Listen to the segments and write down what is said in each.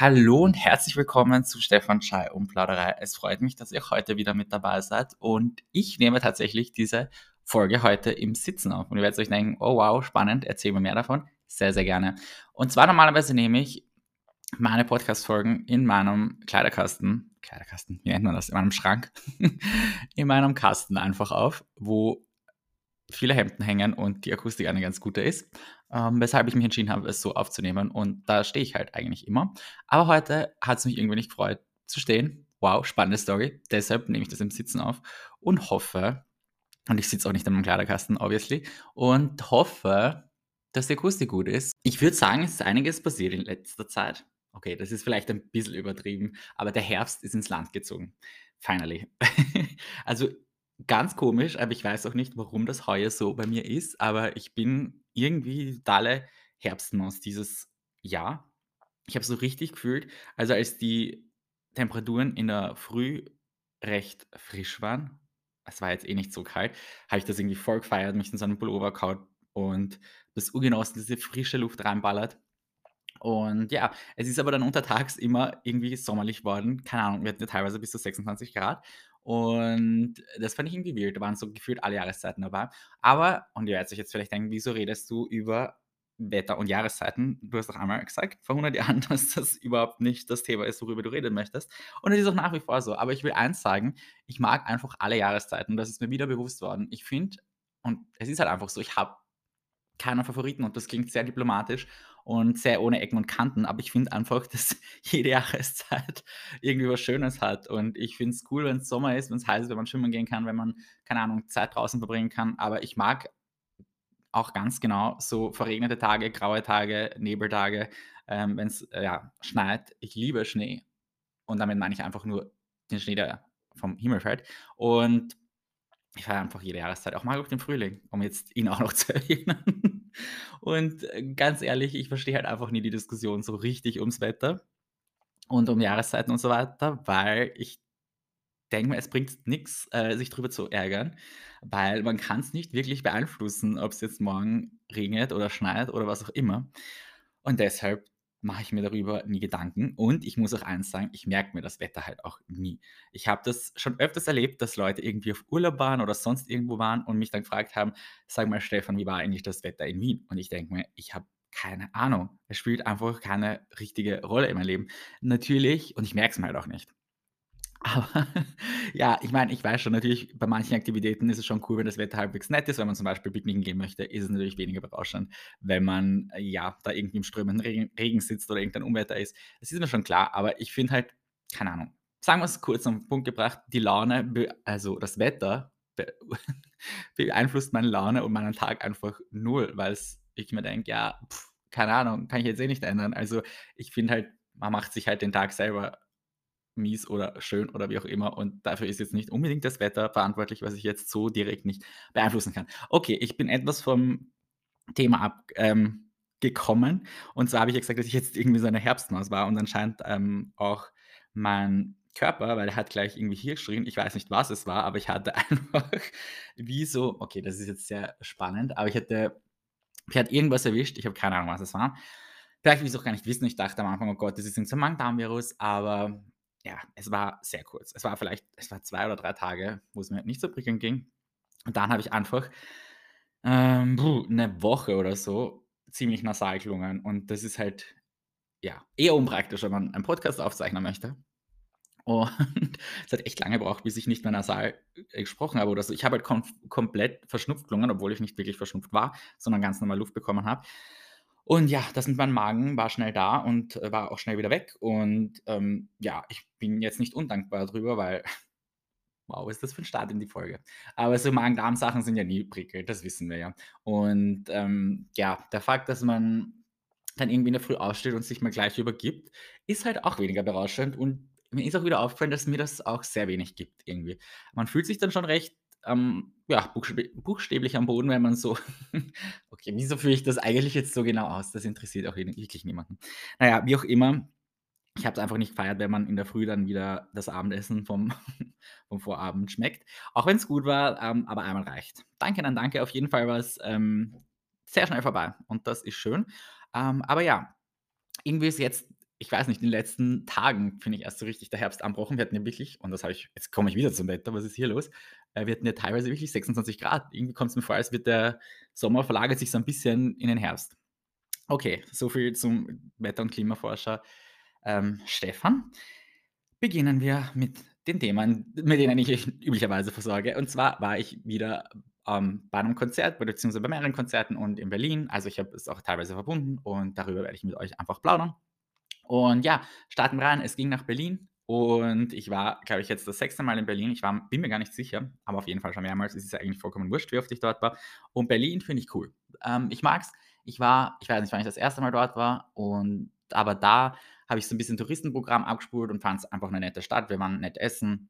Hallo und herzlich willkommen zu Stefan Schei und Plauderei. Es freut mich, dass ihr heute wieder mit dabei seid und ich nehme tatsächlich diese Folge heute im Sitzen auf. Und ihr werdet euch denken, oh wow, spannend, erzähl mir mehr davon. Sehr, sehr gerne. Und zwar normalerweise nehme ich meine Podcast-Folgen in meinem Kleiderkasten, Kleiderkasten, wie nennt man das, in meinem Schrank, in meinem Kasten einfach auf, wo viele Hemden hängen und die Akustik eine ganz gute ist ähm, weshalb ich mich entschieden habe, es so aufzunehmen. Und da stehe ich halt eigentlich immer. Aber heute hat es mich irgendwie nicht gefreut zu stehen. Wow, spannende Story. Deshalb nehme ich das im Sitzen auf und hoffe, und ich sitze auch nicht in meinem Kleiderkasten, obviously, und hoffe, dass die Akustik gut ist. Ich würde sagen, es ist einiges passiert in letzter Zeit. Okay, das ist vielleicht ein bisschen übertrieben, aber der Herbst ist ins Land gezogen. Finally. also ganz komisch, aber ich weiß auch nicht, warum das heuer so bei mir ist, aber ich bin irgendwie totale Herbstmaus dieses Jahr. Ich habe so richtig gefühlt, also als die Temperaturen in der Früh recht frisch waren, es war jetzt eh nicht so kalt, habe ich das irgendwie voll gefeiert, mich in so einen Pullover gehauen und das urgenossen, diese frische Luft reinballert. Und ja, es ist aber dann untertags immer irgendwie sommerlich worden. Keine Ahnung, wir hatten ja teilweise bis zu 26 Grad. Und das fand ich irgendwie wild. Da waren so gefühlt alle Jahreszeiten dabei. Aber, und ihr werdet euch jetzt vielleicht denken, wieso redest du über Wetter und Jahreszeiten? Du hast doch einmal gesagt, vor 100 Jahren, dass das überhaupt nicht das Thema ist, worüber du reden möchtest. Und es ist auch nach wie vor so. Aber ich will eins sagen, ich mag einfach alle Jahreszeiten. Das ist mir wieder bewusst worden. Ich finde, und es ist halt einfach so, ich habe keinen Favoriten und das klingt sehr diplomatisch und sehr ohne Ecken und Kanten, aber ich finde einfach, dass jede Jahreszeit irgendwie was Schönes hat und ich finde es cool, wenn es Sommer ist, wenn es heiß ist, wenn man schwimmen gehen kann, wenn man, keine Ahnung, Zeit draußen verbringen kann, aber ich mag auch ganz genau so verregnete Tage, graue Tage, Nebeltage, ähm, wenn es äh, ja, schneit. Ich liebe Schnee und damit meine ich einfach nur den Schnee, der vom Himmel fällt und ich feiere einfach jede Jahreszeit, auch mal auch den Frühling, um jetzt ihn auch noch zu erinnern. Und äh, ganz ehrlich, ich verstehe halt einfach nie die Diskussion so richtig ums Wetter und um Jahreszeiten und so weiter, weil ich denke mir, es bringt nichts, äh, sich drüber zu ärgern, weil man kann es nicht wirklich beeinflussen, ob es jetzt morgen regnet oder schneit oder was auch immer. Und deshalb mache ich mir darüber nie Gedanken. Und ich muss auch eins sagen, ich merke mir das Wetter halt auch nie. Ich habe das schon öfters erlebt, dass Leute irgendwie auf Urlaub waren oder sonst irgendwo waren und mich dann gefragt haben, sag mal Stefan, wie war eigentlich das Wetter in Wien? Und ich denke mir, ich habe keine Ahnung. Es spielt einfach keine richtige Rolle in meinem Leben. Natürlich, und ich merke es mir halt auch nicht. Aber ja, ich meine, ich weiß schon, natürlich, bei manchen Aktivitäten ist es schon cool, wenn das Wetter halbwegs nett ist. Wenn man zum Beispiel picknicken gehen möchte, ist es natürlich weniger berauschend, wenn man äh, ja da irgendwie im strömenden Regen, Regen sitzt oder irgendein Unwetter ist. Das ist mir schon klar, aber ich finde halt, keine Ahnung, sagen wir es kurz den Punkt gebracht, die Laune, also das Wetter beeinflusst meine Laune und meinen Tag einfach null, weil ich mir denke, ja, pff, keine Ahnung, kann ich jetzt eh nicht ändern. Also ich finde halt, man macht sich halt den Tag selber mies oder schön oder wie auch immer. Und dafür ist jetzt nicht unbedingt das Wetter verantwortlich, was ich jetzt so direkt nicht beeinflussen kann. Okay, ich bin etwas vom Thema abgekommen. Ähm, und zwar habe ich ja gesagt, dass ich jetzt irgendwie so eine Herbstmaus war und anscheinend ähm, auch mein Körper, weil er hat gleich irgendwie hier geschrien, ich weiß nicht, was es war, aber ich hatte einfach wie so, okay, das ist jetzt sehr spannend, aber ich hatte, ich hatte irgendwas erwischt, ich habe keine Ahnung, was es war. Vielleicht will ich es auch gar nicht wissen. Ich dachte am Anfang, oh Gott, das ist ein Magen-Darm-Virus, aber ja, es war sehr kurz. Es war vielleicht, es war zwei oder drei Tage, wo es mir nicht so prickelnd ging. Und dann habe ich einfach ähm, eine Woche oder so ziemlich nasal gelungen. Und das ist halt, ja, eher unpraktisch, wenn man einen Podcast aufzeichnen möchte. Und es hat echt lange gebraucht, bis ich nicht mehr nasal gesprochen habe oder so. Ich habe halt kom komplett verschnupft gelungen, obwohl ich nicht wirklich verschnupft war, sondern ganz normal Luft bekommen habe. Und ja, das mit meinem Magen war schnell da und äh, war auch schnell wieder weg. Und ähm, ja, ich bin jetzt nicht undankbar drüber, weil, wow, ist das für ein Start in die Folge. Aber so Magen-Darm-Sachen sind ja nie prickelnd, das wissen wir ja. Und ähm, ja, der Fakt, dass man dann irgendwie in der Früh aussteht und sich mal gleich übergibt, ist halt auch weniger berauschend. Und mir ist auch wieder aufgefallen, dass mir das auch sehr wenig gibt irgendwie. Man fühlt sich dann schon recht ähm, ja, buchstäblich am Boden, wenn man so, okay, wieso führe ich das eigentlich jetzt so genau aus? Das interessiert auch wirklich niemanden. Naja, wie auch immer, ich habe es einfach nicht gefeiert, wenn man in der Früh dann wieder das Abendessen vom, vom Vorabend schmeckt. Auch wenn es gut war, ähm, aber einmal reicht. Danke, dann danke. Auf jeden Fall war es ähm, sehr schnell vorbei und das ist schön. Ähm, aber ja, irgendwie ist jetzt ich weiß nicht, in den letzten Tagen finde ich erst so richtig der Herbst anbrochen. Wir hatten ja wirklich und das habe ich jetzt komme ich wieder zum Wetter, was ist hier los? Äh, wir hatten ja teilweise wirklich 26 Grad. Irgendwie kommt es mir vor, als wird der Sommer verlagert sich so ein bisschen in den Herbst. Okay, so viel zum Wetter und Klimaforscher, ähm, Stefan. Beginnen wir mit den Themen, mit denen ich üblicherweise versorge. Und zwar war ich wieder, ähm, bei einem Konzert beziehungsweise bei mehreren Konzerten und in Berlin. Also, ich habe es auch teilweise verbunden und darüber werde ich mit euch einfach plaudern. Und ja, starten wir rein. Es ging nach Berlin und ich war, glaube ich, jetzt das sechste Mal in Berlin. Ich war bin mir gar nicht sicher, aber auf jeden Fall schon mehrmals. Es ist ja eigentlich vollkommen wurscht, wie oft ich dort war. Und Berlin finde ich cool. Ähm, ich mag's. Ich war ich weiß nicht, wann ich das erste Mal dort war und aber da habe ich so ein bisschen Touristenprogramm abgespult und fand es einfach eine nette Stadt. Wir waren nett essen.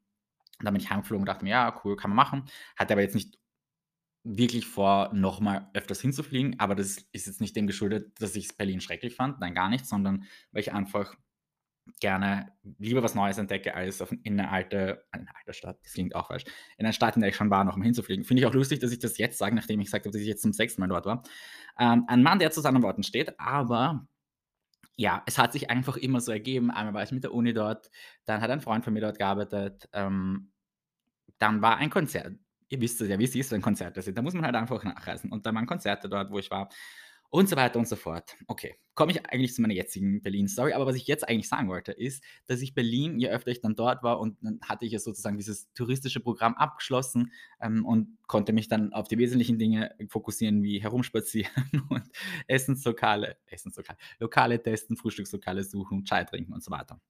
Und dann bin ich heimgeflogen und dachte mir: „Ja, cool, kann man machen.“ Hatte aber jetzt nicht wirklich vor, noch mal öfters hinzufliegen, aber das ist jetzt nicht dem geschuldet, dass ich Berlin schrecklich fand, nein, gar nicht, sondern weil ich einfach gerne lieber was Neues entdecke, als auf in 'ne alte eine alte Stadt, das klingt auch falsch, in eine Stadt, in der ich schon war, noch mal hinzufliegen. Finde ich auch lustig, dass ich das jetzt sage, nachdem ich gesagt habe, dass ich jetzt zum sechsten Mal dort war. Ähm, ein Mann, der zu seinen Worten steht, aber ja, es hat sich einfach immer so ergeben. Einmal war ich mit der Uni dort, dann hat ein Freund von mir dort gearbeitet, ähm, dann war ein Konzert. Ihr wisst ja, wie es ist, wenn Konzerte sind. Da muss man halt einfach nachreisen. Und dann waren Konzerte dort, wo ich war und so weiter und so fort. Okay, komme ich eigentlich zu meiner jetzigen Berlin-Story. Aber was ich jetzt eigentlich sagen wollte, ist, dass ich Berlin, je öfter ich dann dort war und dann hatte ich ja sozusagen dieses touristische Programm abgeschlossen ähm, und konnte mich dann auf die wesentlichen Dinge fokussieren, wie herumspazieren und Essenslokale, Essenslokale, Lokale testen, Frühstückslokale suchen, Chai trinken und so weiter.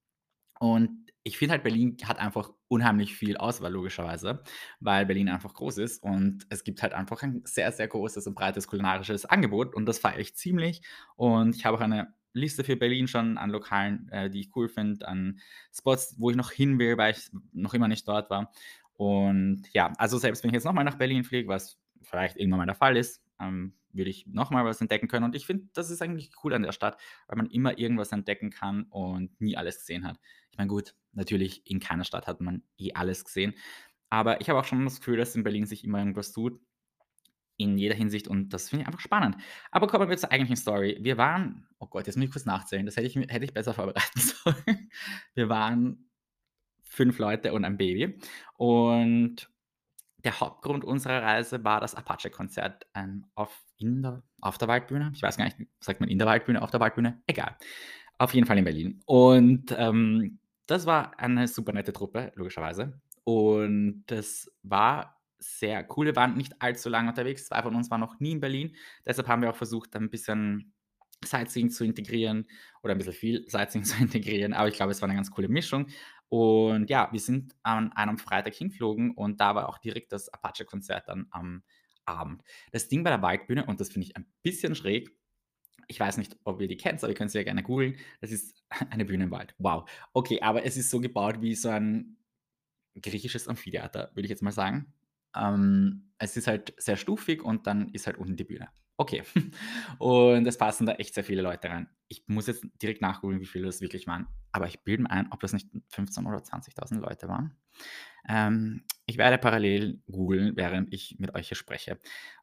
Und ich finde halt, Berlin hat einfach unheimlich viel Auswahl logischerweise, weil Berlin einfach groß ist und es gibt halt einfach ein sehr, sehr großes und breites kulinarisches Angebot und das feiere ich ziemlich. Und ich habe auch eine Liste für Berlin schon an Lokalen, äh, die ich cool finde, an Spots, wo ich noch hin will, weil ich noch immer nicht dort war. Und ja, also selbst wenn ich jetzt nochmal nach Berlin fliege, was vielleicht irgendwann mal der Fall ist, ähm, würde ich nochmal was entdecken können. Und ich finde, das ist eigentlich cool an der Stadt, weil man immer irgendwas entdecken kann und nie alles gesehen hat. Ich meine, gut, natürlich in keiner Stadt hat man eh alles gesehen. Aber ich habe auch schon das Gefühl, dass in Berlin sich immer irgendwas tut. In jeder Hinsicht und das finde ich einfach spannend. Aber kommen wir zur eigentlichen Story. Wir waren, oh Gott, jetzt muss ich kurz nachzählen, das hätte ich, hätte ich besser vorbereiten sollen. Wir waren fünf Leute und ein Baby. Und der Hauptgrund unserer Reise war das Apache-Konzert, ähm, auf der auf der Waldbühne. Ich weiß gar nicht, sagt man in der Waldbühne, auf der Waldbühne? Egal. Auf jeden Fall in Berlin. Und, ähm, das war eine super nette Truppe, logischerweise. Und das war sehr cool. Wir waren nicht allzu lange unterwegs. Zwei von uns waren noch nie in Berlin. Deshalb haben wir auch versucht, ein bisschen Sightseeing zu integrieren oder ein bisschen viel Sightseeing zu integrieren. Aber ich glaube, es war eine ganz coole Mischung. Und ja, wir sind an einem Freitag hingeflogen und da war auch direkt das Apache-Konzert dann am Abend. Das Ding bei der Waldbühne, und das finde ich ein bisschen schräg, ich weiß nicht, ob ihr die kennt, aber ihr könnt sie ja gerne googeln. Das ist eine Bühne im Wald. Wow. Okay, aber es ist so gebaut wie so ein griechisches Amphitheater, würde ich jetzt mal sagen. Ähm, es ist halt sehr stufig und dann ist halt unten die Bühne. Okay. Und es passen da echt sehr viele Leute rein. Ich muss jetzt direkt nachgoogeln, wie viele das wirklich waren. Aber ich bilde mir ein, ob das nicht 15.000 oder 20.000 Leute waren. Ähm, ich werde parallel googeln, während ich mit euch hier spreche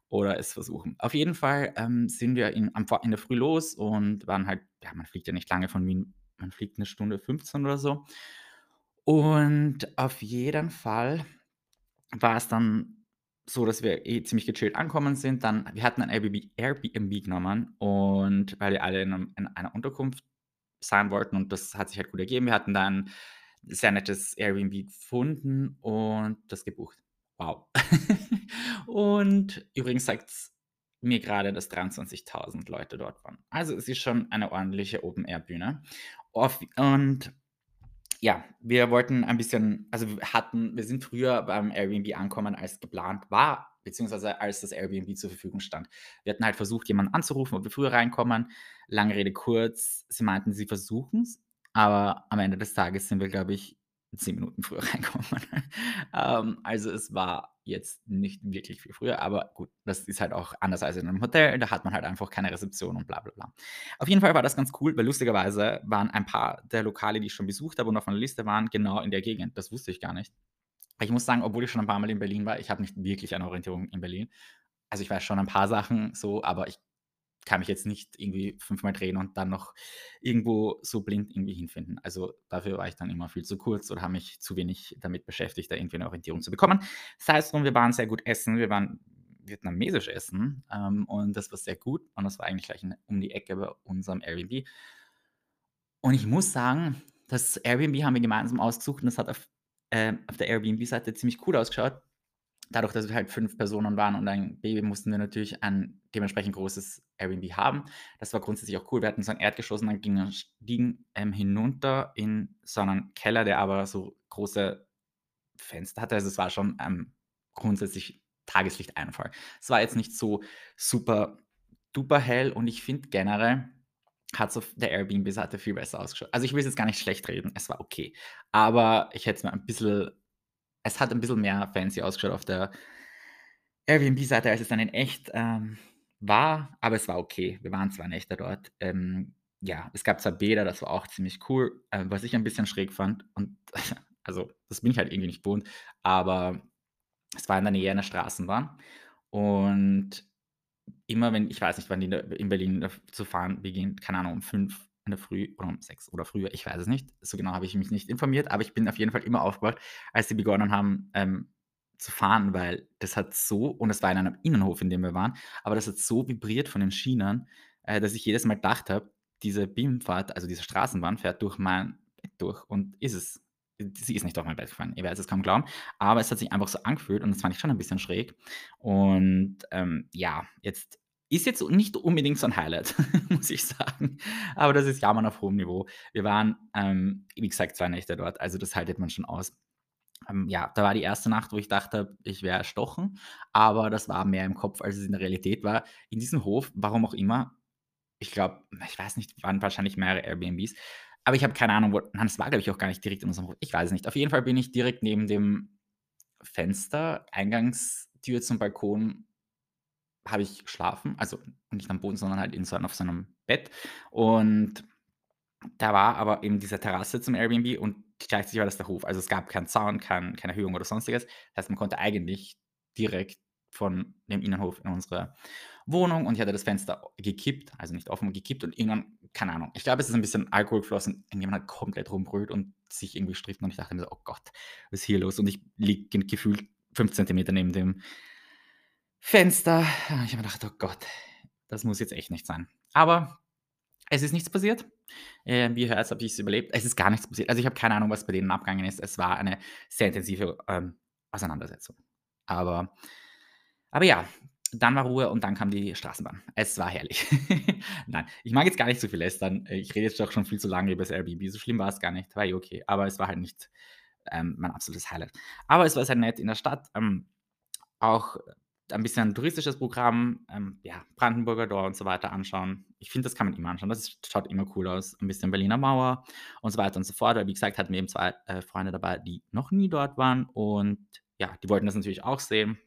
oder es versuchen. Auf jeden Fall ähm, sind wir in, am, in der Früh los und waren halt, ja, man fliegt ja nicht lange von Wien, man fliegt eine Stunde 15 oder so. Und auf jeden Fall war es dann so, dass wir eh ziemlich gechillt angekommen sind. Dann wir hatten ein Airbnb Airbnb genommen und weil wir alle in 'nem in einer Unterkunft sein wollten und das hat sich halt gut ergeben. Wir hatten dann 'n sehr nettes Airbnb gefunden und das gebucht. Wow. Und übrigens sagt's mir gerade, dass 23.000 Leute dort waren. Also, es ist schon eine ordentliche Open-Air-Bühne. und ja, wir wollten ein bisschen also wir hatten wir sind früher beim Airbnb angekommen, als geplant war, beziehungsweise als das Airbnb zur Verfügung stand. Wir hatten halt versucht, jemanden anzurufen, ob wir früher reinkommen. Lange Rede kurz, sie meinten, sie versuchen es, aber am Ende des Tages sind wir, glaube ich, 10 Minuten früher reinkommen. Ähm, also es war jetzt nicht wirklich viel früher, aber gut, das ist halt auch anders als in einem Hotel. Da hat man halt einfach keine Rezeption und bla bla bla. Auf jeden Fall war das ganz cool, weil lustigerweise waren ein paar der Lokale, die ich schon besucht habe und auf meiner Liste waren, genau in der Gegend. Das wusste ich gar nicht. Ich muss sagen, obwohl ich schon ein paar Mal in Berlin war, ich habe nicht wirklich eine Orientierung in Berlin. Also ich weiß schon ein paar Sachen so, aber ich kann mich jetzt nicht irgendwie fünfmal drehen und dann noch irgendwo so blind irgendwie hinfinden. Also dafür war ich dann immer viel zu kurz oder habe mich zu wenig damit beschäftigt, da irgendwie eine Orientierung zu bekommen. Sei es drum, wir waren sehr gut essen, wir waren vietnamesisch essen ähm, und das war sehr gut und das war eigentlich gleich um die Ecke bei unserem Airbnb. Und ich muss sagen, das Airbnb haben wir gemeinsam ausgesucht und das hat auf, äh, auf der Airbnb-Seite ziemlich cool ausgeschaut dadurch, dass wir halt fünf Personen waren und ein Baby, mussten wir natürlich ein dementsprechend großes Airbnb haben. Das war grundsätzlich auch cool. Wir hatten so ein Erdgeschoss und dann gingen stiegen ähm, hinunter in so einen Keller, der aber so große Fenster hatte. Also es war schon ähm, grundsätzlich Tageslichteinfall. Es war jetzt nicht so super duper hell und ich finde generell hat so der Airbnb-Seite viel besser ausgeschaut. Also ich will es jetzt gar nicht schlecht reden, es war okay. Aber ich hätte es mir ein bisschen es hat ein bisschen mehr fancy ausgeschaut auf der Airbnb-Seite, als es dann in echt, ähm, war, aber es war okay. Wir waren zwar Nächte dort. Ähm, ja, es gab zwar Bäder, das war auch ziemlich cool, äh, was ich ein bisschen schräg fand und also, das bin ich halt irgendwie nicht gewohnt, aber es war in der Nähe einer Straßenbahn und immer wenn ich weiß nicht, wann die in Berlin zu fahren beginnt, keine Ahnung, um 5 in der Früh oder um 6 oder früher, ich weiß es nicht. So genau habe ich mich nicht informiert, aber ich bin auf jeden Fall immer aufgewacht, als sie begonnen haben, ähm, zu fahren, weil das hat so und es war in einem Innenhof, in dem wir waren, aber das hat so vibriert von den Schienen, äh, dass ich jedes Mal gedacht habe, diese Beamfahrt, also diese Straßenbahn fährt durch mein Bett durch und ist es. Sie ist nicht durch mein Bett gefahren, ihr werdet es kaum glauben, aber es hat sich einfach so angefühlt und das fand ich schon ein bisschen schräg. Und ähm, ja, jetzt ist jetzt nicht unbedingt so ein Highlight, muss ich sagen. Aber das ist Jammern auf hohem Niveau. Wir waren, ähm, wie gesagt, zwei Nächte dort, also das haltet man schon aus. Ähm, ja, da war die erste Nacht, wo ich dachte, ich wäre erstochen, aber das war mehr im Kopf, als es in der Realität war. In diesem Hof, warum auch immer, ich glaube, ich weiß nicht, waren wahrscheinlich mehrere Airbnbs, aber ich habe keine Ahnung, wo, nein, es war, glaube ich, auch gar nicht direkt in unserem Hof. Ich weiß es nicht. Auf jeden Fall bin ich direkt neben dem Fenster, Eingangstür zum Balkon habe ich geschlafen, also nicht am Boden, sondern halt in so auf so einem Bett. Und da war aber eben diese Terrasse zum Airbnb und gleichzeitig war das der Hof. Also es gab keinen Zaun, kein, keine Erhöhung oder sonstiges. Das heißt, man konnte eigentlich direkt von dem Innenhof in unsere Wohnung und ich hatte das Fenster gekippt, also nicht offen, gekippt und irgendwann, keine Ahnung, ich glaube, es ist ein bisschen Alkohol geflossen, irgendjemand hat komplett rumbrüllt und sich irgendwie stritten und ich dachte mir so, oh Gott, was ist hier los? Und ich liege gefühlt fünf Zentimeter neben dem Fenster. Ich habe gedacht: „Oh Gott, das muss jetzt echt nicht sein.“ Aber es ist nichts passiert. Äh, wie hört, habe ich es überlebt. Es ist gar nichts passiert. Also, ich habe keine Ahnung, was bei denen abgegangen ist. Es war eine sehr intensive, ähm, Auseinandersetzung. Aber aber ja, dann war Ruhe und dann kam die Straßenbahn. Es war herrlich. Nein, ich mag jetzt gar nicht so viel lästern. Ich rede jetzt doch schon viel zu lange über das Airbnb. So schlimm war es gar nicht. War eh okay. Aber es war halt nicht, ähm, mein absolutes Highlight. Aber es war sehr nett in der Stadt. Ähm, auch ein bisschen ein touristisches Programm, ähm, ja, Brandenburger Tor und so weiter anschauen. Ich finde, das kann man immer anschauen. Das schaut immer cool aus. Ein bisschen Berliner Mauer und so weiter und so fort. Weil, wie gesagt, hatten wir eben zwei äh, Freunde dabei, die noch nie dort waren. Und ja, die wollten das natürlich auch sehen.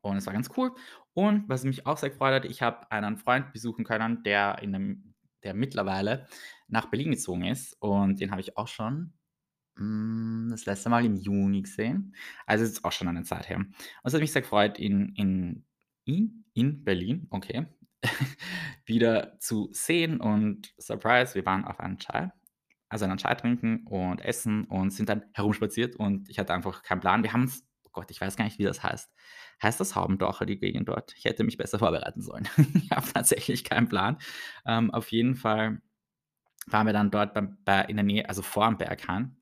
Und es war ganz cool. Und was mich auch sehr gefreut hat, ich habe einen Freund besuchen können, der, in einem, der mittlerweile nach Berlin gezogen ist. Und den habe ich auch schon das letzte Mal im Juni gesehen. Also, es ist auch schon eine Zeit her. Und es hat mich sehr gefreut, in in in in Berlin, okay, wieder zu sehen und Surprise, wir waren auf einen Chai also einen Chai trinken und essen und sind dann herumspaziert und ich hatte einfach keinen Plan. Wir haben uns oh Gott, ich weiß gar nicht, wie das heißt. Heißt das Haubendorfer, die Gegend dort? Ich hätte mich besser vorbereiten sollen. Ich habe tatsächlich keinen Plan. Ähm, auf jeden Fall waren wir dann dort beim, bei, in der Nähe, also vor dem Berghahn.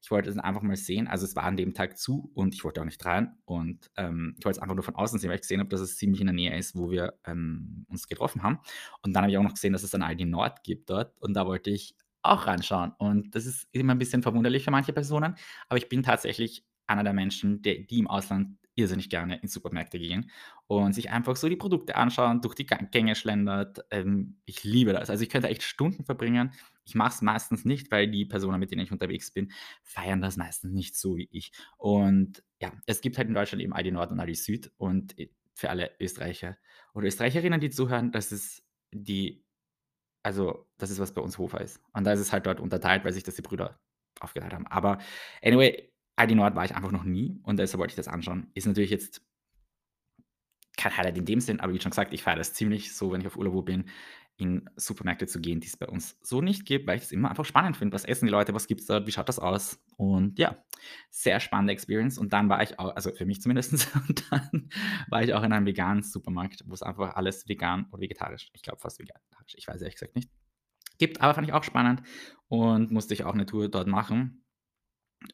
Ich wollte es einfach mal sehen. Also es war an dem Tag zu und ich wollte auch nicht rein. Und ähm, ich wollte es einfach nur von außen sehen, weil ich gesehen habe, dass es ziemlich in der Nähe ist, wo wir ähm, uns getroffen haben. Und dann habe ich auch noch gesehen, dass es ein Aldi Nord gibt dort. Und da wollte ich auch reinschauen. Und das ist immer ein bisschen verwunderlich für manche Personen. Aber ich bin tatsächlich einer der Menschen, der, die im Ausland irrsinnig gerne in Supermärkte gehen und sich einfach so die Produkte anschauen, durch die Gänge schlendert. Ähm, ich liebe das. Also ich könnte echt Stunden verbringen. Ich mache es meistens nicht, weil die Personen, mit denen ich unterwegs bin, feiern das meistens nicht so wie ich. Und ja, es gibt halt in Deutschland eben Aldi Nord und Aldi Süd. Und für alle Österreicher oder Österreicherinnen, die zuhören, das ist die, also das ist, was bei uns Hofer ist. Und da ist es halt dort unterteilt, weil sich das die Brüder aufgeteilt haben. Aber anyway, Aldi Nord war ich einfach noch nie und deshalb wollte ich das anschauen. Ist natürlich jetzt kein Highlight in dem Sinn, aber wie schon gesagt, ich feiere das ziemlich so, wenn ich auf Urlaub bin, in Supermärkte zu gehen, die es bei uns so nicht gibt, weil ich es immer einfach spannend finde. Was essen die Leute? Was gibt es dort? Wie schaut das aus? Und ja, sehr spannende Experience. Und dann war ich auch, also für mich zumindest, und dann war ich auch in einem veganen Supermarkt, wo es einfach alles vegan oder vegetarisch, ich glaube fast vegetarisch, ich weiß ehrlich gesagt nicht, gibt. Aber fand ich auch spannend und musste ich auch eine Tour dort machen.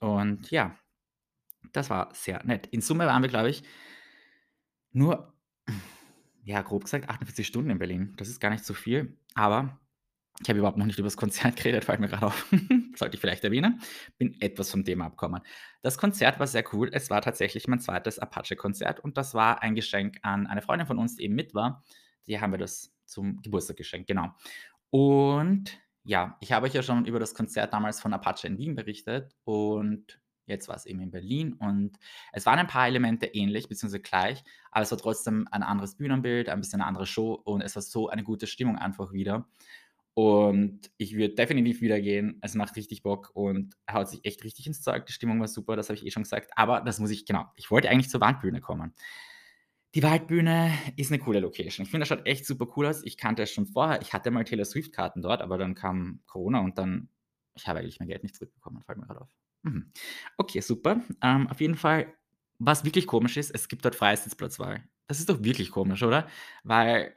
Und ja, das war sehr nett. In Summe waren wir, glaube ich, nur ja, grob gesagt 48 Stunden in Berlin. Das ist gar nicht so viel, aber ich habe überhaupt noch nicht über das Konzert geredet, fällt mir gerade auf. Sollte ich vielleicht erwähnen. Bin etwas vom Thema abgekommen. Das Konzert war sehr cool. Es war tatsächlich mein zweites Apache-Konzert und das war ein Geschenk an eine Freundin von uns, die eben mit war. Die haben wir das zum Geburtstag geschenkt, genau. Und ja, ich habe euch ja schon über das Konzert damals von Apache in Wien berichtet und Jetzt war es eben in Berlin und es waren ein paar Elemente ähnlich beziehungsweise gleich, aber es war trotzdem ein anderes Bühnenbild, ein bisschen eine andere Show und es war so eine gute Stimmung einfach wieder. Und ich würde definitiv wieder gehen. Es macht richtig Bock und haut sich echt richtig ins Zeug. Die Stimmung war super, das habe ich eh schon gesagt. Aber das muss ich, genau, ich wollte eigentlich zur Waldbühne kommen. Die Waldbühne ist eine coole Location. Ich finde, das schaut echt super cool aus. Ich kannte es schon vorher. Ich hatte mal Taylor Swift-Karten dort, aber dann kam Corona und dann, ich habe eigentlich mein Geld nicht zurückbekommen, fällt mir gerade auf. Mhm. Okay, super. Ähm, auf jeden Fall, was wirklich komisch ist, es gibt dort freie Sitzplatzwahl. Das ist doch wirklich komisch, oder? Weil,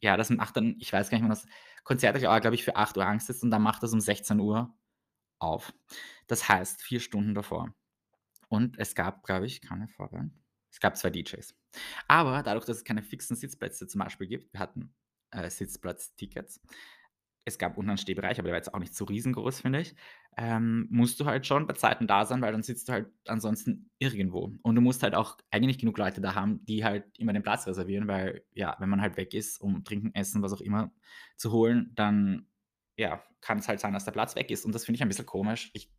ja, das macht dann, ich weiß gar nicht, wann das Konzert euch auch, glaube ich, für 8 Uhr Angst ist und dann macht das um 16 Uhr auf. Das heißt, vier Stunden davor. Und es gab, glaube ich, keine Vorwahl. Es gab zwei DJs. Aber dadurch, dass es keine fixen Sitzplätze zum Beispiel gibt, wir hatten äh, Sitzplatztickets, es gab unten einen Stehbereich, aber der war jetzt auch nicht so riesengroß, finde ich. Ähm, musst du halt schon bei Zeiten da sein, weil dann sitzt du halt ansonsten irgendwo. Und du musst halt auch eigentlich genug Leute da haben, die halt immer den Platz reservieren, weil ja, wenn man halt weg ist, um trinken, essen, was auch immer zu holen, dann ja, kann es halt sein, dass der Platz weg ist. Und das finde ich ein bisschen komisch. Ich,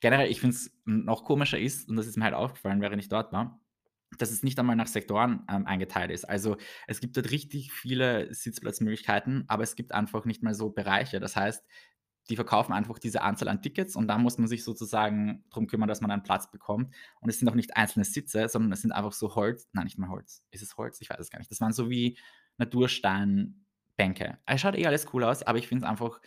generell, ich finde es noch komischer ist, und das ist mir halt aufgefallen, während ich dort war, dass es nicht einmal nach Sektoren ähm, eingeteilt ist. Also es gibt dort richtig viele Sitzplatzmöglichkeiten, aber es gibt einfach nicht mal so Bereiche. Das heißt, die verkaufen einfach diese Anzahl an Tickets und da muss man sich sozusagen darum kümmern, dass man einen Platz bekommt. Und es sind auch nicht einzelne Sitze, sondern es sind einfach so Holz, nein, nicht mal Holz. Ist es Holz? Ich weiß es gar nicht. Das waren so wie Natursteinbänke. Es schaut eh alles cool aus, aber ich finde es einfach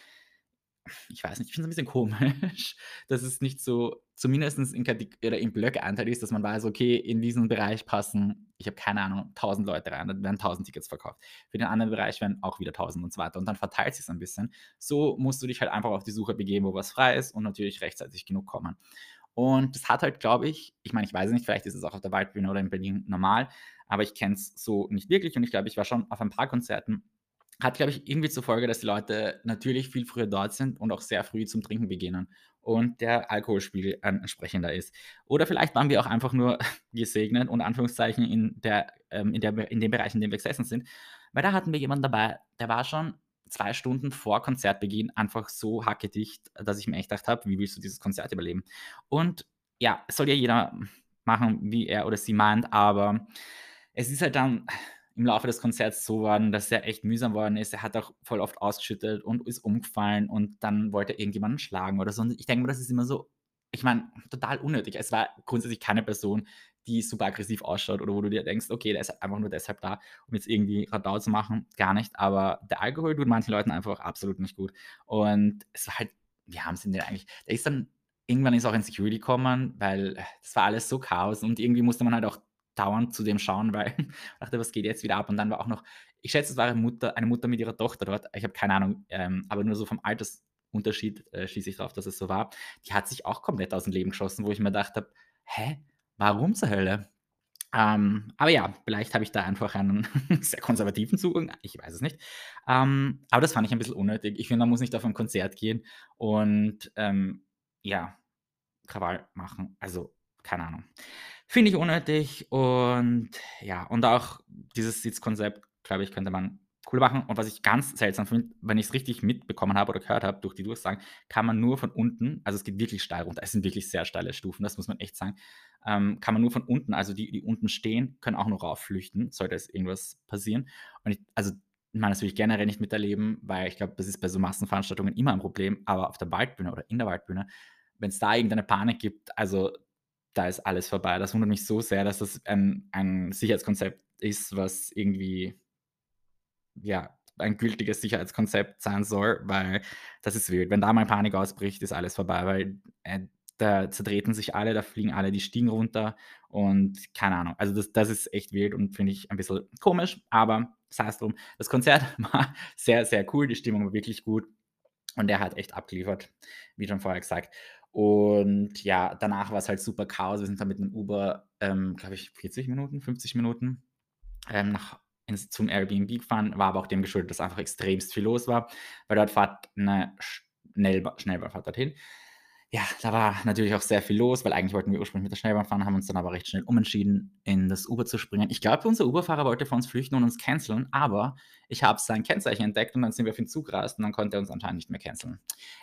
ich weiß nicht, ich finde es ein bisschen komisch, dass es nicht so zumindest in, oder in Blöcke einteilt ist, dass man weiß, okay, in diesen Bereich passen, ich habe keine Ahnung, 1000 Leute rein, dann werden 1000 Tickets verkauft. Für den anderen Bereich werden auch wieder 1000 und so weiter. Und dann verteilt sich es ein bisschen. So musst du dich halt einfach auf die Suche begeben, wo was frei ist und natürlich rechtzeitig genug kommen. Und das hat halt, glaube ich, ich meine, ich weiß nicht, vielleicht ist es auch auf der Waldbühne oder in Berlin normal, aber ich kenne es so nicht wirklich und ich glaube, ich war schon auf ein paar Konzerten hat, glaube ich, irgendwie zur Folge, dass die Leute natürlich viel früher dort sind und auch sehr früh zum Trinken beginnen und der Alkoholspiegel entsprechender ist. Oder vielleicht waren wir auch einfach nur gesegnet und Anführungszeichen in, der, ähm, in, der, in dem Bereich, in dem wir gesessen sind, weil da hatten wir jemanden dabei, der war schon zwei Stunden vor Konzertbeginn einfach so hackedicht, dass ich mir echt gedacht habe, wie willst du dieses Konzert überleben? Und ja, soll ja jeder machen, wie er oder sie meint, aber es ist halt dann im Laufe des Konzerts so worden, dass er echt mühsam worden ist. Er hat auch voll oft ausgeschüttet und ist umgefallen und dann wollte er irgendjemanden schlagen oder so. Und ich denke mir, das ist immer so, ich meine, total unnötig. Es war grundsätzlich keine Person, die super aggressiv ausschaut oder wo du dir denkst, okay, der ist einfach nur deshalb da, um jetzt irgendwie Radau zu machen. Gar nicht. Aber der Alkohol tut manchen Leuten einfach absolut nicht gut. Und es war halt, wir haben es denn eigentlich, der ist dann, irgendwann ist auch ein Security gekommen, weil das war alles so Chaos und irgendwie musste man halt auch dauernd zu dem schauen, weil ich dachte, was geht jetzt wieder ab? Und dann war auch noch, ich schätze, es war eine Mutter, eine Mutter mit ihrer Tochter dort. Ich habe keine Ahnung, ähm, aber nur so vom Altersunterschied äh, schließe ich darauf, dass es so war. Die hat sich auch komplett aus dem Leben geschossen, wo ich mir gedacht habe, hä, warum zur Hölle? Ähm, aber ja, vielleicht habe ich da einfach einen sehr konservativen Zugang, ich weiß es nicht. Ähm, aber das fand ich ein bisschen unnötig. Ich finde, man muss nicht auf ein Konzert gehen und ähm, ja, Krawall machen. Also, keine Ahnung. Finde ich unnötig und ja, und auch dieses Sitzkonzept, glaube ich, könnte man cool machen. Und was ich ganz seltsam finde, wenn ich es richtig mitbekommen habe oder gehört habe durch die Durchsagen, kann man nur von unten, also es geht wirklich steil runter, es sind wirklich sehr steile Stufen, das muss man echt sagen, ähm, kann man nur von unten, also die, die unten stehen, können auch noch raufflüchten, sollte es irgendwas passieren. Und ich, also meine, das will ich generell nicht miterleben, weil ich glaube, das ist bei so Massenveranstaltungen immer ein Problem, aber auf der Waldbühne oder in der Waldbühne, wenn es da irgendeine Panik gibt, also da ist alles vorbei. Das wundert mich so sehr, dass das ein, ein Sicherheitskonzept ist, was irgendwie ja, ein gültiges Sicherheitskonzept sein soll, weil das ist wild. Wenn da mal Panik ausbricht, ist alles vorbei, weil äh, da zertreten sich alle, da fliegen alle die Stiegen runter und keine Ahnung. Also das, das ist echt wild und finde ich ein bisschen komisch, aber sei es drum. Das Konzert war sehr, sehr cool, die Stimmung war wirklich gut und er hat echt abgeliefert, wie schon vorher gesagt. Und ja, danach war es halt super Chaos. Wir sind dann mit einem Uber, ähm, glaube ich, 40 Minuten, 50 Minuten ähm, nach, ins, zum Airbnb gefahren. War aber auch dem geschuldet, dass einfach extremst viel los war, weil dort fährt eine Schnellba Schnellbahnfahrt dorthin ja, da war natürlich auch sehr viel los, weil eigentlich wollten wir ursprünglich mit der Schnellbahn fahren, haben uns dann aber recht schnell umentschieden, in das Uber zu springen. Ich glaube, unser Uberfahrer wollte vor uns flüchten und uns canceln, aber ich habe sein Kennzeichen entdeckt und dann sind wir auf ihn zugerast und dann konnte er uns anscheinend nicht mehr canceln.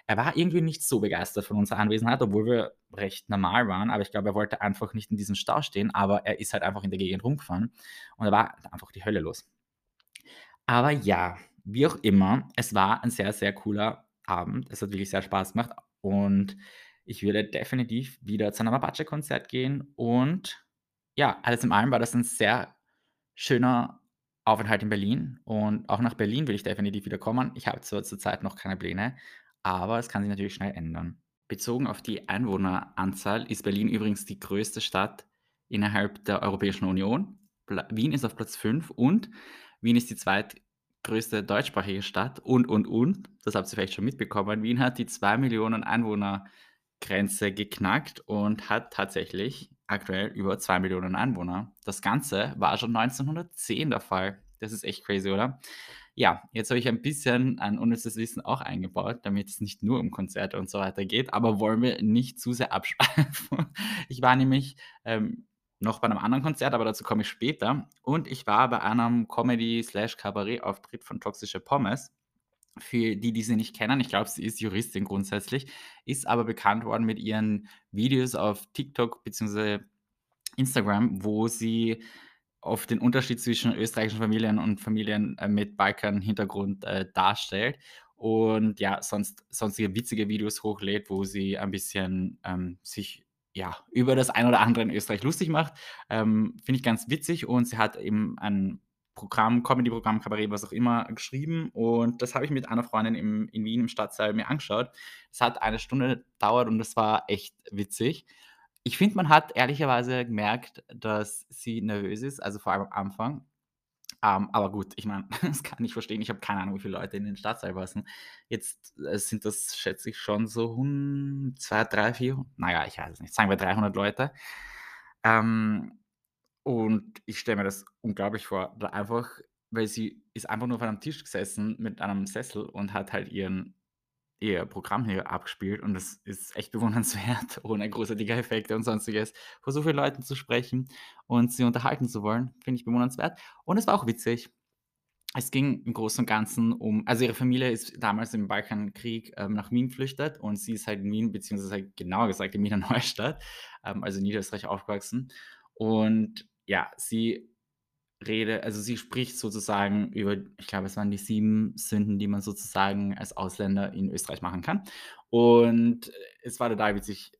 Er war irgendwie nicht so begeistert von unserer Anwesenheit, obwohl wir recht normal waren, aber ich glaube, er wollte einfach nicht in diesem Stau stehen, aber er ist halt einfach in der Gegend rumgefahren und da war einfach die Hölle los. Aber ja, wie auch immer, es war ein sehr, sehr cooler Abend. Es hat wirklich sehr Spaß gemacht und ich würde definitiv wieder zu einem Apache-Konzert gehen. Und ja, alles in allem war das ein sehr schöner Aufenthalt in Berlin. Und auch nach Berlin will ich definitiv wieder kommen. Ich habe zwar zurzeit noch keine Pläne, aber es kann sich natürlich schnell ändern. Bezogen auf die Einwohneranzahl ist Berlin übrigens die größte Stadt innerhalb der Europäischen Union. Wien ist auf Platz 5 und Wien ist die zweit größte deutschsprachige Stadt und, und, und, das habt ihr vielleicht schon mitbekommen, Wien hat die 2 Millionen Einwohner-Grenze geknackt und hat tatsächlich aktuell über 2 Millionen Einwohner. Das Ganze war schon 1910 der Fall. Das ist echt crazy, oder? Ja, jetzt habe ich ein bisschen an unnützes Wissen auch eingebaut, damit es nicht nur um Konzerte und so weiter geht, aber wollen wir nicht zu sehr abschweifen. Ich war nämlich ähm, noch bei einem anderen Konzert, aber dazu komme ich später. Und ich war bei einem Comedy-Kabarett-Auftritt von Toxische Pommes. Für die, die sie nicht kennen, ich glaube, sie ist Juristin grundsätzlich, ist aber bekannt worden mit ihren Videos auf TikTok bzw. Instagram, wo sie auf den Unterschied zwischen österreichischen Familien und Familien äh, mit Balkan-Hintergrund äh, darstellt und ja, sonst sonstige witzige Videos hochlädt, wo sie ein bisschen ähm, sich ja, über das ein oder andere in Österreich lustig macht. Ähm, Finde ich ganz witzig und sie hat eben ein Programm, Comedy-Programm, Kabarett, was auch immer, geschrieben und das habe ich mit einer Freundin im, in Wien im Stadtsaal mir angeschaut. Es hat eine Stunde gedauert und es war echt witzig. Ich finde, man hat ehrlicherweise gemerkt, dass sie nervös ist, also vor allem am Anfang. Ähm, aber gut, ich meine, das kann ich verstehen. Ich habe keine Ahnung, wie viele Leute in den Stadtsaal passen. Jetzt äh, sind das, schätze ich, schon so 2, 3, 4, naja, ich weiß es nicht, sagen wir 300 Leute. Ähm, und ich stelle mir das unglaublich vor, einfach, weil sie ist einfach nur auf einem Tisch gesessen mit einem Sessel und hat halt ihren ihr Programm hier abgespielt und es ist echt bewundernswert, ohne großartige Effekte und sonstiges, vor so vielen Leuten zu sprechen und sie unterhalten zu wollen, finde ich bewundernswert. Und es war auch witzig. Es ging im Großen und Ganzen um, also ihre Familie ist damals im Balkankrieg ähm, nach Wien geflüchtet und sie ist halt in Wien, beziehungsweise halt genauer gesagt in Wiener Neustadt, ähm, also in Niederösterreich aufgewachsen. Und ja, sie Rede, also sie spricht sozusagen über, ich glaube, es waren die sieben Sünden, die man sozusagen als Ausländer in Österreich machen kann. Und es war total witzig,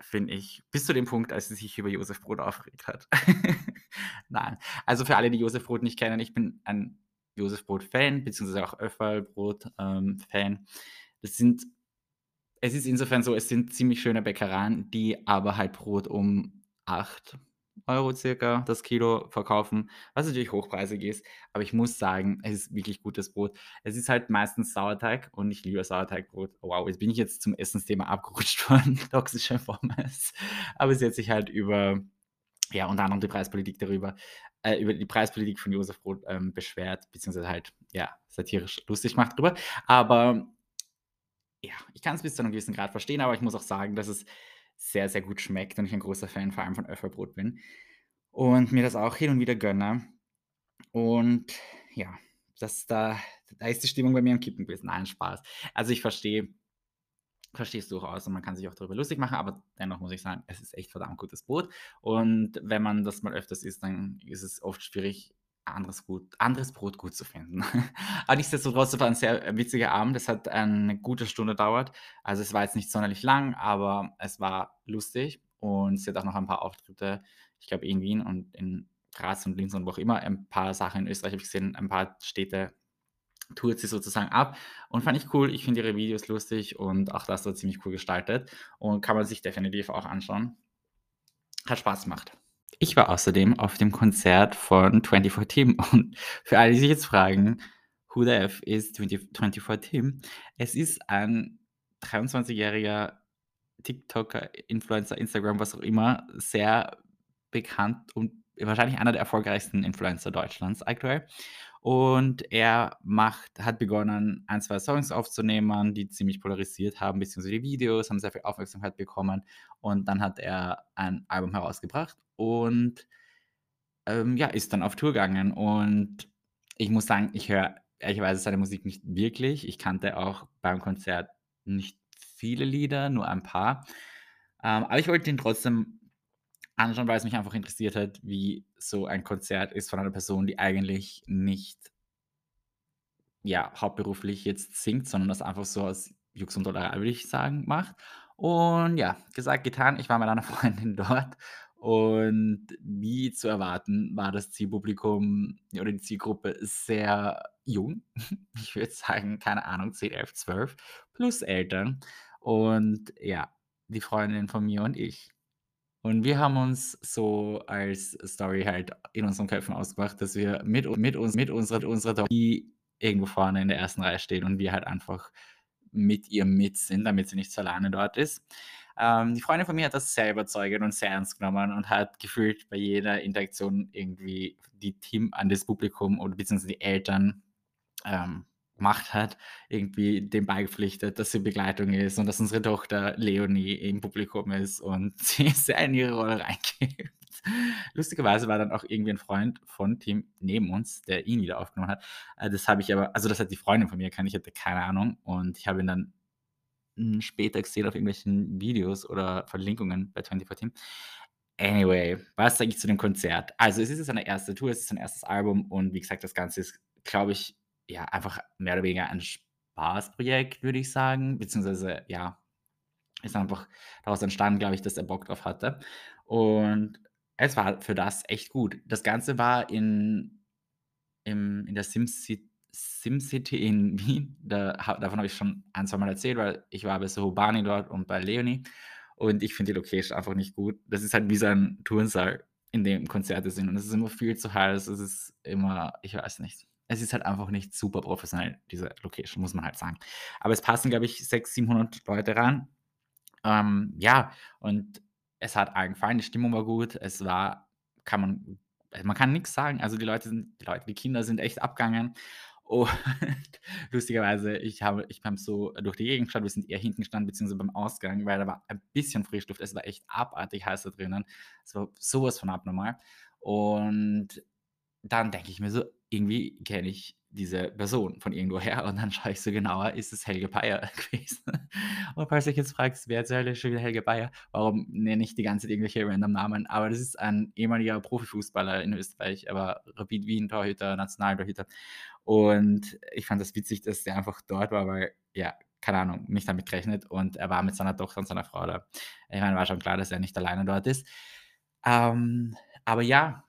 finde ich, bis zu dem Punkt, als sie sich über Josef Brot aufgeregt hat. Nein, also für alle, die Josef Brot nicht kennen, ich bin ein Josef Brot-Fan, beziehungsweise auch Öffelbrot-Fan. Ähm, das sind, es ist insofern so, es sind ziemlich schöne Bäckereien, die aber halt Brot um 8 Euro circa das Kilo verkaufen, was natürlich hochpreisig ist. Aber ich muss sagen, es ist wirklich gutes Brot. Es ist halt meistens Sauerteig und ich liebe Sauerteigbrot. Oh, wow, jetzt bin ich jetzt zum Essensthema abgerutscht von toxischer Pommes. Aber es hat sich halt über, ja, unter anderem die Preispolitik darüber, äh, über die Preispolitik von Josef Brot ähm, beschwert, beziehungsweise halt, ja, satirisch lustig macht drüber. Aber ja, ich kann es bis zu einem gewissen Grad verstehen, aber ich muss auch sagen, dass es sehr, sehr gut schmeckt und ich ein großer Fan vor allem von Öffelbrot bin und mir das auch hin und wieder gönne. Und ja, das, da, da ist die Stimmung bei mir am Kippen gewesen. Nein, Spaß. Also ich verstehe, verstehe es durchaus und man kann sich auch darüber lustig machen, aber dennoch muss ich sagen, es ist echt verdammt gutes Brot. Und wenn man das mal öfters isst, dann ist es oft schwierig, anderes, gut, anderes Brot gut zu finden. Aber nichtsdestotrotz, es war ein sehr witziger Abend. Es hat eine gute Stunde gedauert. Also es war jetzt nicht sonderlich lang, aber es war lustig. und sie hat auch noch ein paar Auftritte, ich glaube in Wien und in Graz und Linz und wo auch immer. Ein paar Sachen in Österreich habe ich gesehen, ein paar Städte tourt sie sozusagen ab und fand ich cool. Ich finde ihre Videos lustig und auch das war ziemlich cool gestaltet und kann man sich definitiv auch anschauen. Hat Spaß gemacht. Ich war außerdem auf dem Konzert von 24 Team und für alle, die sich jetzt fragen, who the F ist 24 Team? Es ist ein 23-jähriger TikToker, Influencer, Instagram, was auch immer, sehr bekannt und wahrscheinlich einer der erfolgreichsten Influencer Deutschlands aktuell. Und er macht, hat begonnen, ein, zwei Songs aufzunehmen, die ziemlich polarisiert haben, beziehungsweise die Videos haben sehr viel Aufmerksamkeit bekommen. Und dann hat er ein Album herausgebracht und ähm, ja, ist dann auf Tour gegangen. Und ich muss sagen, ich höre ehrlicherweise seine Musik nicht wirklich. Ich kannte auch beim Konzert nicht viele Lieder, nur ein paar. Ähm, aber ich wollte ihn trotzdem anschauen, weil es mich einfach interessiert hat, wie so ein Konzert ist von einer Person, die eigentlich nicht ja, hauptberuflich jetzt singt, sondern das einfach so aus Jux und Dollerei, würde ich sagen, macht. Und ja, gesagt, getan, ich war mit einer Freundin dort und wie zu erwarten, war das Zielpublikum oder die Zielgruppe sehr jung. Ich würde sagen, keine Ahnung, 10, 11, 12 plus Eltern. Und ja, die Freundin von mir und ich. Und wir haben uns so als Story halt in unseren Köpfen ausgemacht, dass wir mit, mit, uns, mit unserer, unserer Tochter, irgendwo vorne in der ersten Reihe steht und wir halt einfach mit ihr mit sind, damit sie nicht so alleine dort ist. Ähm, die Freundin von mir hat das sehr überzeugend und sehr ernst genommen und hat gefühlt bei jeder Interaktion irgendwie die Team an das Publikum oder beziehungsweise die Eltern ähm, gemacht hat, irgendwie dem beipflichtet, dass sie Begleitung ist und dass unsere Tochter Leonie im Publikum ist und sie sehr in ihre Rolle reingibt. Lustigerweise war dann auch irgendwie ein Freund von Tim neben uns, der ihn wieder aufgenommen hat. Äh, das habe ich aber, also das hat die Freundin von mir kann, ich hatte keine Ahnung und ich habe ihn dann später gesehen auf irgendwelchen Videos oder Verlinkungen bei 24 Team. Anyway, was sage ich zu dem Konzert? Also es ist seine erste Tour, es ist sein erstes Album und wie gesagt, das Ganze ist, glaube ich, ja, einfach mehr oder weniger ein Spaßprojekt, würde ich sagen, beziehungsweise, ja, ist einfach daraus entstanden, glaube ich, dass er Bock drauf hatte. Und es war für das echt gut. Das Ganze war in, im, in der SimCity, SimCity in Wien. Da, davon habe ich schon ein, zwei Mal erzählt, weil ich war bei Sohobani dort und bei Leonie. Und ich finde die Location einfach nicht gut. Das ist halt wie so ein Turnsaal, in dem Konzerte sind. Und es ist immer viel zu heiß. Es ist immer, ich weiß nicht es ist halt einfach nicht super professionell, diese Location, muss man halt sagen. Aber es passen, glaube ich, 600, 700 Leute rein. Ähm, ja, und es hat allen gefallen, die Stimmung war gut, es war, kann man, man kann nichts sagen, also die Leute sind, die Leute, die Kinder sind echt abgegangen. Und lustigerweise, ich habe, ich habe so durch die Gegend geschaut, wir sind eher hinten gestanden, beziehungsweise beim Ausgang, weil da war ein bisschen Frischluft, es war echt abartig heiß da drinnen. Es war sowas von abnormal. Und dann denke ich mir so, irgendwie kenne ich diese Person von irgendwoher und dann schaue ich so genauer, ist es Helge Bayer gewesen. Und falls ich jetzt fragst, wer zur Hölle ist schon wieder Helge Bayer, warum nenne ich die ganze Zeit irgendwelche random Namen? Aber das ist ein ehemaliger Profifußballer in Österreich, aber Rapid Wien, Torhüter, Nationaltorhüter. Und ich fand das witzig, dass der einfach dort war, weil, ja, keine Ahnung, nicht damit gerechnet und er war mit seiner Tochter und seiner Frau da. Ich meine, war schon klar, dass er nicht alleine dort ist. Ähm, aber ja,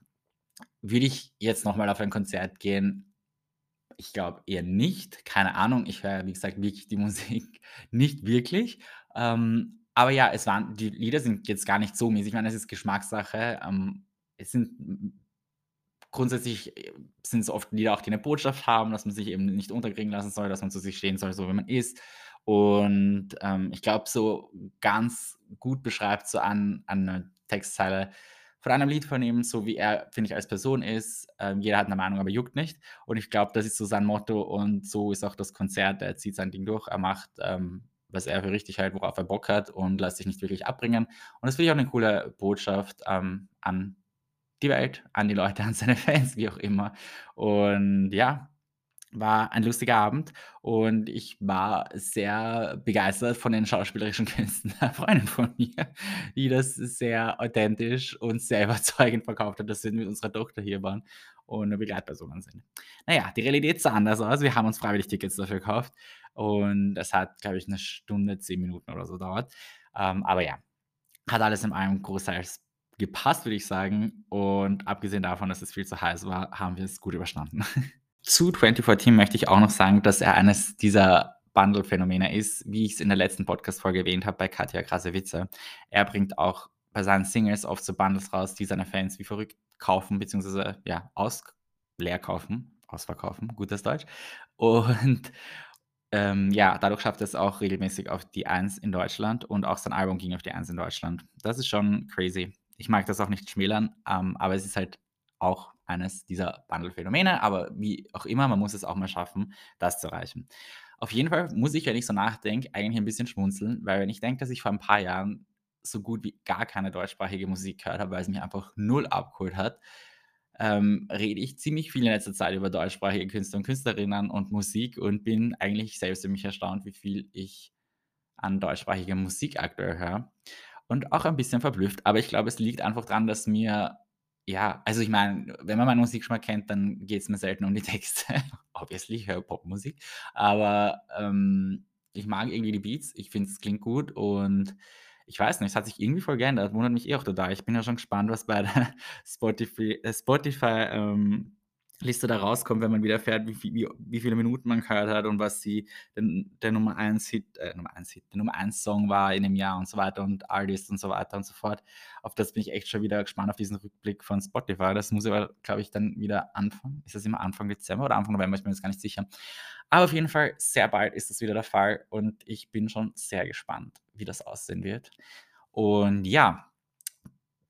würde ich jetzt nochmal auf ein Konzert gehen? Ich glaube eher nicht. Keine Ahnung. Ich höre, wie gesagt, wirklich die Musik nicht wirklich. Ähm, aber ja, es waren, die Lieder sind jetzt gar nicht so mäßig. Ich meine, es ist Geschmackssache. Ähm, es sind grundsätzlich äh, sind es oft Lieder auch, die eine Botschaft haben, dass man sich eben nicht unterkriegen lassen soll, dass man zu sich stehen soll, so wie man ist. Und ähm, ich glaube, so ganz gut beschreibt so an, an einer Textzeile, von einem Lied von ihm, so wie er, finde ich, als Person ist. Ähm, jeder hat eine Meinung, aber juckt nicht. Und ich glaube, das ist so sein Motto und so ist auch das Konzert. Er zieht sein Ding durch, er macht, ähm, was er für richtig hält, worauf er Bock hat und lässt sich nicht wirklich abbringen. Und das finde ich auch eine coole Botschaft ähm, an die Welt, an die Leute, an seine Fans, wie auch immer. Und ja, war ein lustiger Abend und ich war sehr begeistert von den schauspielerischen Künsten der Freundin von mir, die das sehr authentisch und sehr überzeugend verkauft hat, dass wir mit unserer Tochter hier waren und eine Begleitpersonen sind. Naja, die Realität sah anders aus. Wir haben uns freiwillig Tickets dafür gekauft und das hat, glaube ich, eine Stunde, zehn Minuten oder so dauert. Ähm, aber ja, hat alles in allem großteils gepasst, würde ich sagen. Und abgesehen davon, dass es viel zu heiß war, haben wir es gut überstanden. Zu 24 Team möchte ich auch noch sagen, dass er eines dieser Bundle-Phänomene ist, wie ich es in der letzten Podcast-Folge erwähnt habe bei Katja Krasewitze. Er bringt auch bei seinen Singles oft so Bundles raus, die seine Fans wie verrückt kaufen, beziehungsweise ja, aus leer kaufen, ausverkaufen, gutes Deutsch. Und ähm, ja, dadurch schafft er es auch regelmäßig auf die 1 in Deutschland und auch sein Album ging auf die 1 in Deutschland. Das ist schon crazy. Ich mag das auch nicht schmälern, ähm, aber es ist halt auch eines dieser Bundle-Phänomene, aber wie auch immer, man muss es auch mal schaffen, das zu erreichen. Auf jeden Fall muss ich, wenn ich so nachdenke, eigentlich ein bisschen schmunzeln, weil wenn ich denke, dass ich vor ein paar Jahren so gut wie gar keine deutschsprachige Musik gehört habe, weil es mich einfach null abgeholt hat, ähm, rede ich ziemlich viel in letzter Zeit über deutschsprachige Künstler und Künstlerinnen und Musik und bin eigentlich selbst für mich erstaunt, wie viel ich an deutschsprachiger Musik aktuell höre. Und auch ein bisschen verblüfft. Aber ich glaube, es liegt einfach daran, dass mir, ja, also ich meine, wenn man meinen Musikgeschmack kennt, dann geht es mir selten um die Texte. Obviously, ich höre Popmusik. Aber ähm, ich mag irgendwie die Beats. Ich finde, es klingt gut und ich weiß nicht, es hat sich irgendwie voll geändert. Wundert mich eh auch total. Ich bin ja schon gespannt, was bei der Spotify, äh, Spotify ähm, Liste da rauskommt, wenn man wieder fährt, wie, wie, wie viele Minuten man gehört hat und was sie den, der Nummer 1 Hit, äh, Nummer 1 Hit, der Nummer 1 Song war in dem Jahr und so weiter und Artist und so weiter und so fort. Auf das bin ich echt schon wieder gespannt auf diesen Rückblick von Spotify. Das muss aber, glaube ich, dann wieder anfangen. Ist das immer Anfang Dezember oder Anfang November? Ich bin mir jetzt gar nicht sicher. Aber auf jeden Fall, sehr bald ist das wieder der Fall und ich bin schon sehr gespannt, wie das aussehen wird. Und ja,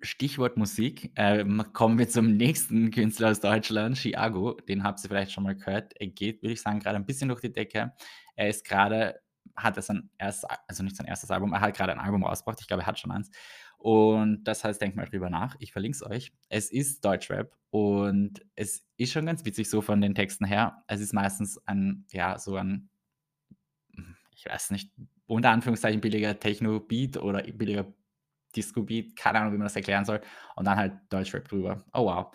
Stichwort Musik. Ähm, kommen wir zum nächsten Künstler aus Deutschland, Chiago. Den habt ihr vielleicht schon mal gehört. Er geht, würde ich sagen, gerade ein bisschen durch die Decke. Er ist gerade, hat er sein erstes, also nicht sein erstes Album, er hat gerade ein Album rausgebracht. Ich glaube, er hat schon eins. Und das heißt, denkt mal drüber nach. Ich verlinke es euch. Es ist Deutschrap und es ist schon ganz witzig so von den Texten her. Es ist meistens ein, ja, so ein, ich weiß nicht, unter Anführungszeichen billiger Techno-Beat oder billiger Disco-Beat, keine Ahnung, wie man das erklären soll, und dann halt Deutschrap drüber. Oh wow.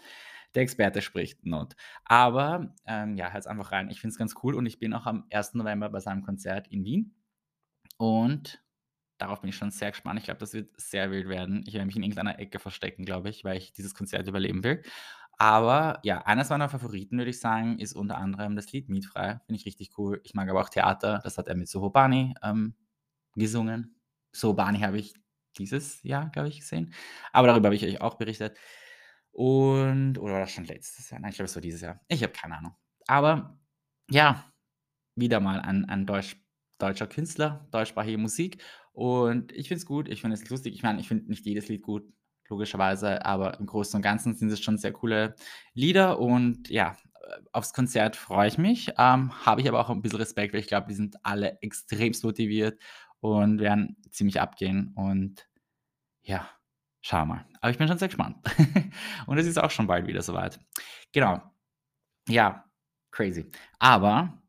Der Experte spricht not. Aber ähm, ja, halt einfach rein. Ich finde es ganz cool und ich bin auch am 1. November bei seinem Konzert in Wien. Und darauf bin ich schon sehr gespannt. Ich glaube, das wird sehr wild werden. Ich werde mich in irgendeiner Ecke verstecken, glaube ich, weil ich dieses Konzert überleben will. Aber ja, eines meiner Favoriten, würde ich sagen, ist unter anderem das Lied Mietfrei. Finde ich richtig cool. Ich mag aber auch Theater. Das hat er mit Sohobani ähm, gesungen. Sohobani habe ich dieses Jahr, glaube ich, gesehen. Aber darüber habe ich euch auch berichtet. Und, oder war das schon letztes Jahr? Nein, ich glaube, es war dieses Jahr. Ich habe keine Ahnung. Aber ja, wieder mal ein, ein Deutsch, deutscher Künstler, deutschsprachige Musik. Und ich finde es gut, ich finde es lustig. Ich meine, ich finde nicht jedes Lied gut, logischerweise, aber im Großen und Ganzen sind es schon sehr coole Lieder. Und ja, aufs Konzert freue ich mich. Ähm, Habe ich aber auch ein bisschen Respekt, weil ich glaube, die sind alle extremst motiviert und werden ziemlich abgehen. Und ja, schauen wir mal. Aber ich bin schon sehr gespannt. und es ist auch schon bald wieder soweit. Genau. Ja, crazy. Aber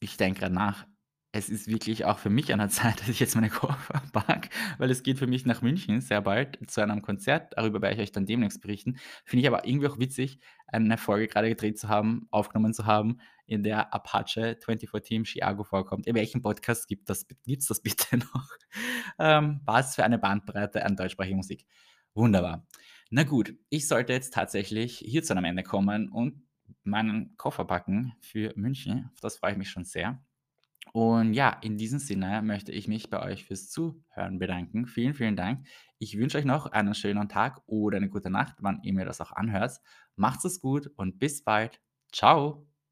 ich denke gerade nach, es ist wirklich auch für mich an der Zeit, dass ich jetzt meine Koffer packe, weil es geht für mich nach München sehr bald zu einem Konzert. Darüber werde ich euch dann demnächst berichten. Finde ich aber irgendwie auch witzig, eine Folge gerade gedreht zu haben, aufgenommen zu haben, in der Apache 24 Team Chiago vorkommt. In welchem Podcast gibt es das, das bitte noch? Ähm, was für eine Bandbreite an deutschsprachiger Musik. Wunderbar. Na gut, ich sollte jetzt tatsächlich hier zu einem Ende kommen und meinen Koffer packen für München. Auf das freue ich mich schon sehr. Und ja, in diesem Sinne möchte ich mich bei euch fürs Zuhören bedanken. Vielen, vielen Dank. Ich wünsche euch noch einen schönen Tag oder eine gute Nacht, wann ihr mir das auch anhört. Macht's es gut und bis bald. Ciao.